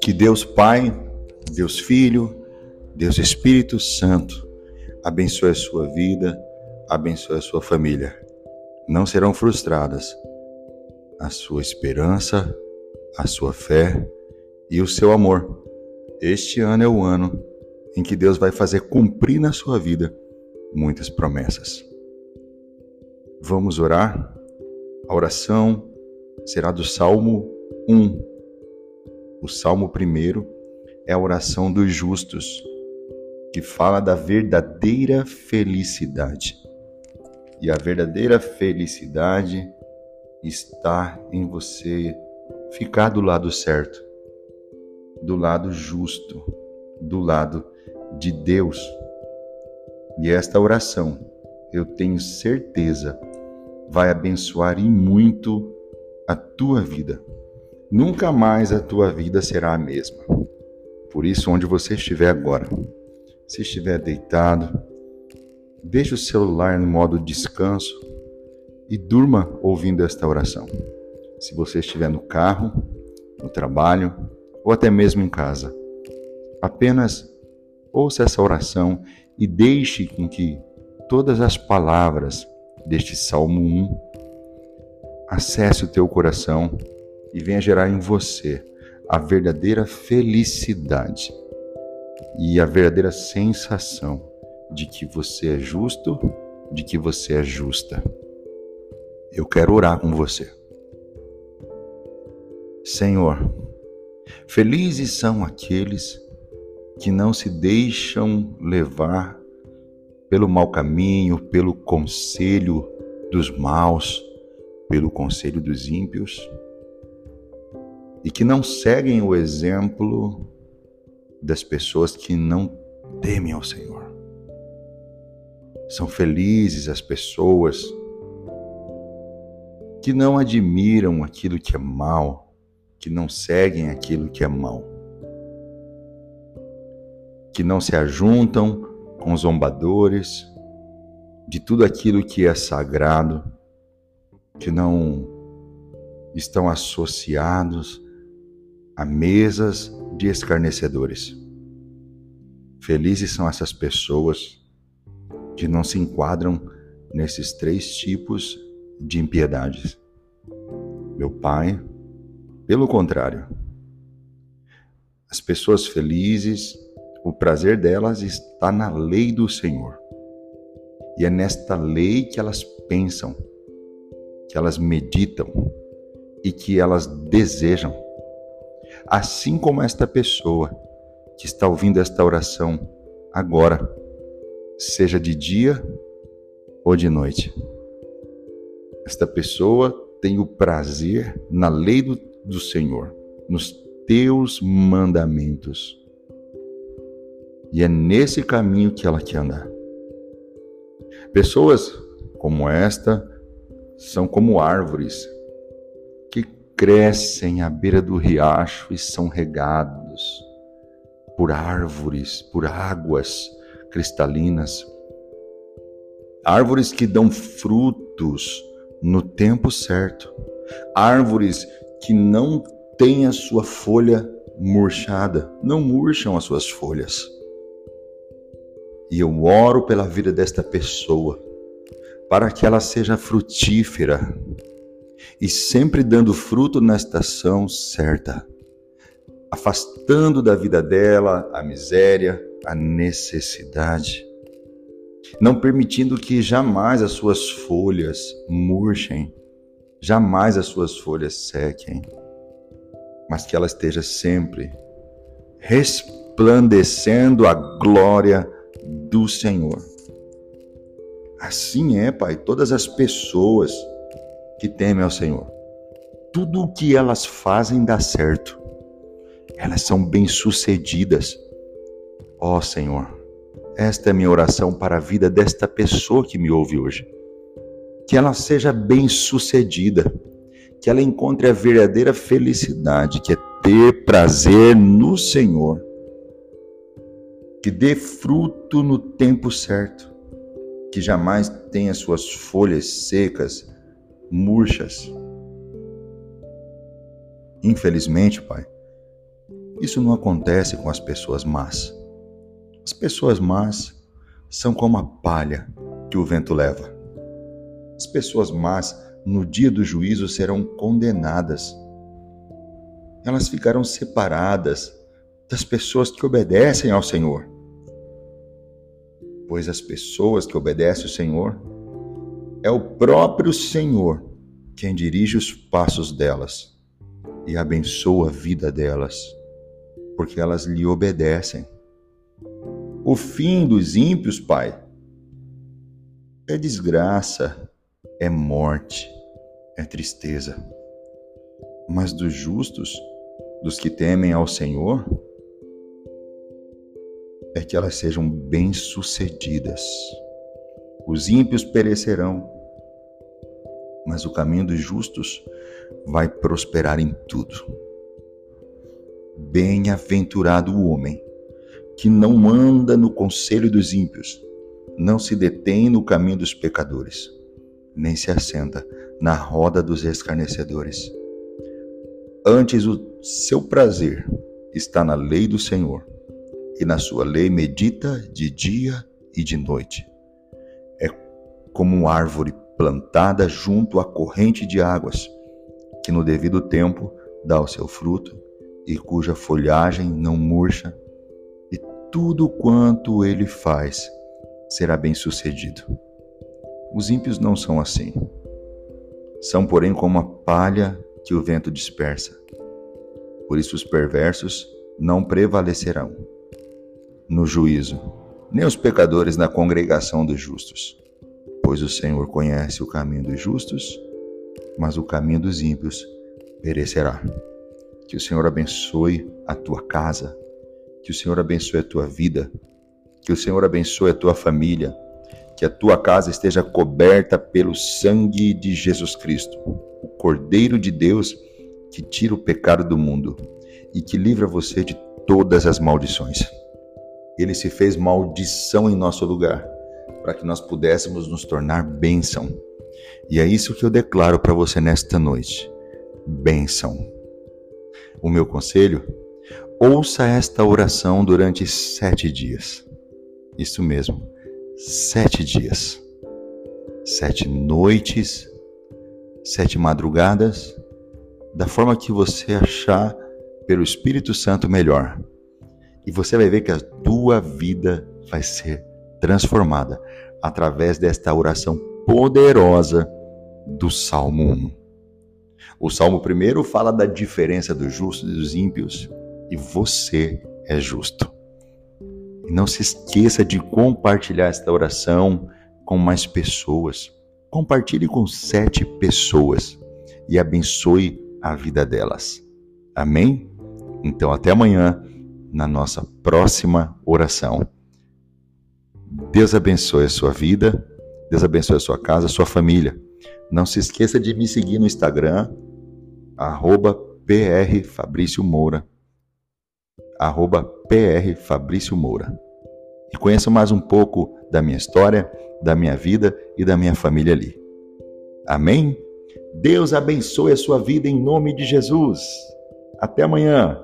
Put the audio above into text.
Que Deus Pai, Deus Filho, Deus Espírito Santo abençoe a sua vida, abençoe a sua família. Não serão frustradas a sua esperança, a sua fé e o seu amor. Este ano é o ano em que Deus vai fazer cumprir na sua vida muitas promessas. Vamos orar? A oração será do Salmo 1 o Salmo 1 é a oração dos justos, que fala da verdadeira felicidade. E a verdadeira felicidade está em você ficar do lado certo, do lado justo, do lado de Deus. E esta oração, eu tenho certeza, vai abençoar e muito a tua vida nunca mais a tua vida será a mesma. Por isso, onde você estiver agora, se estiver deitado, deixe o celular no modo descanso e durma ouvindo esta oração. Se você estiver no carro, no trabalho ou até mesmo em casa, apenas ouça essa oração e deixe com que todas as palavras deste Salmo 1 acesse o teu coração e venha gerar em você a verdadeira felicidade e a verdadeira sensação de que você é justo, de que você é justa. Eu quero orar com você. Senhor, felizes são aqueles que não se deixam levar pelo mau caminho, pelo conselho dos maus, pelo conselho dos ímpios e que não seguem o exemplo das pessoas que não temem ao Senhor. São felizes as pessoas que não admiram aquilo que é mal, que não seguem aquilo que é mal, que não se ajuntam com zombadores de tudo aquilo que é sagrado, que não estão associados a mesas de escarnecedores. Felizes são essas pessoas que não se enquadram nesses três tipos de impiedades. Meu Pai, pelo contrário, as pessoas felizes, o prazer delas está na lei do Senhor. E é nesta lei que elas pensam, que elas meditam e que elas desejam assim como esta pessoa que está ouvindo esta oração agora, seja de dia ou de noite. Esta pessoa tem o prazer na lei do, do Senhor, nos teus mandamentos. E é nesse caminho que ela quer andar. Pessoas como esta são como árvores crescem à beira do riacho e são regados por árvores, por águas cristalinas. Árvores que dão frutos no tempo certo. Árvores que não têm a sua folha murchada, não murcham as suas folhas. E eu oro pela vida desta pessoa, para que ela seja frutífera, e sempre dando fruto na estação certa, afastando da vida dela a miséria, a necessidade, não permitindo que jamais as suas folhas murchem, jamais as suas folhas sequem, mas que ela esteja sempre resplandecendo a glória do Senhor. Assim é, Pai, todas as pessoas que temem ao Senhor. Tudo o que elas fazem dá certo. Elas são bem-sucedidas. Ó oh, Senhor, esta é minha oração para a vida desta pessoa que me ouve hoje. Que ela seja bem-sucedida, que ela encontre a verdadeira felicidade, que é ter prazer no Senhor, que dê fruto no tempo certo, que jamais tenha suas folhas secas, murchas. Infelizmente, Pai, isso não acontece com as pessoas más. As pessoas más são como a palha que o vento leva. As pessoas más, no dia do juízo, serão condenadas. Elas ficarão separadas das pessoas que obedecem ao Senhor. Pois as pessoas que obedecem ao Senhor é o próprio Senhor quem dirige os passos delas e abençoa a vida delas, porque elas lhe obedecem. O fim dos ímpios, Pai, é desgraça, é morte, é tristeza. Mas dos justos, dos que temem ao Senhor, é que elas sejam bem-sucedidas. Os ímpios perecerão, mas o caminho dos justos vai prosperar em tudo. Bem-aventurado o homem que não anda no conselho dos ímpios, não se detém no caminho dos pecadores, nem se assenta na roda dos escarnecedores. Antes o seu prazer está na lei do Senhor, e na sua lei medita de dia e de noite. É como árvore plantada junto à corrente de águas, que no devido tempo dá o seu fruto e cuja folhagem não murcha, e tudo quanto ele faz será bem-sucedido. Os ímpios não são assim. São, porém, como a palha que o vento dispersa. Por isso os perversos não prevalecerão no juízo, nem os pecadores na congregação dos justos pois o Senhor conhece o caminho dos justos, mas o caminho dos ímpios perecerá. Que o Senhor abençoe a tua casa, que o Senhor abençoe a tua vida, que o Senhor abençoe a tua família, que a tua casa esteja coberta pelo sangue de Jesus Cristo, o Cordeiro de Deus que tira o pecado do mundo e que livra você de todas as maldições. Ele se fez maldição em nosso lugar para que nós pudéssemos nos tornar bênção. E é isso que eu declaro para você nesta noite: bênção. O meu conselho? Ouça esta oração durante sete dias. Isso mesmo, sete dias. Sete noites, sete madrugadas, da forma que você achar pelo Espírito Santo melhor. E você vai ver que a tua vida vai ser transformada através desta oração poderosa do Salmo 1. O Salmo 1 fala da diferença dos justos e dos ímpios, e você é justo. E não se esqueça de compartilhar esta oração com mais pessoas. Compartilhe com sete pessoas e abençoe a vida delas. Amém? Então, até amanhã, na nossa próxima oração. Deus abençoe a sua vida, Deus abençoe a sua casa, a sua família. Não se esqueça de me seguir no Instagram, arroba Moura. Arroba Moura. E conheça mais um pouco da minha história, da minha vida e da minha família ali. Amém? Deus abençoe a sua vida em nome de Jesus. Até amanhã.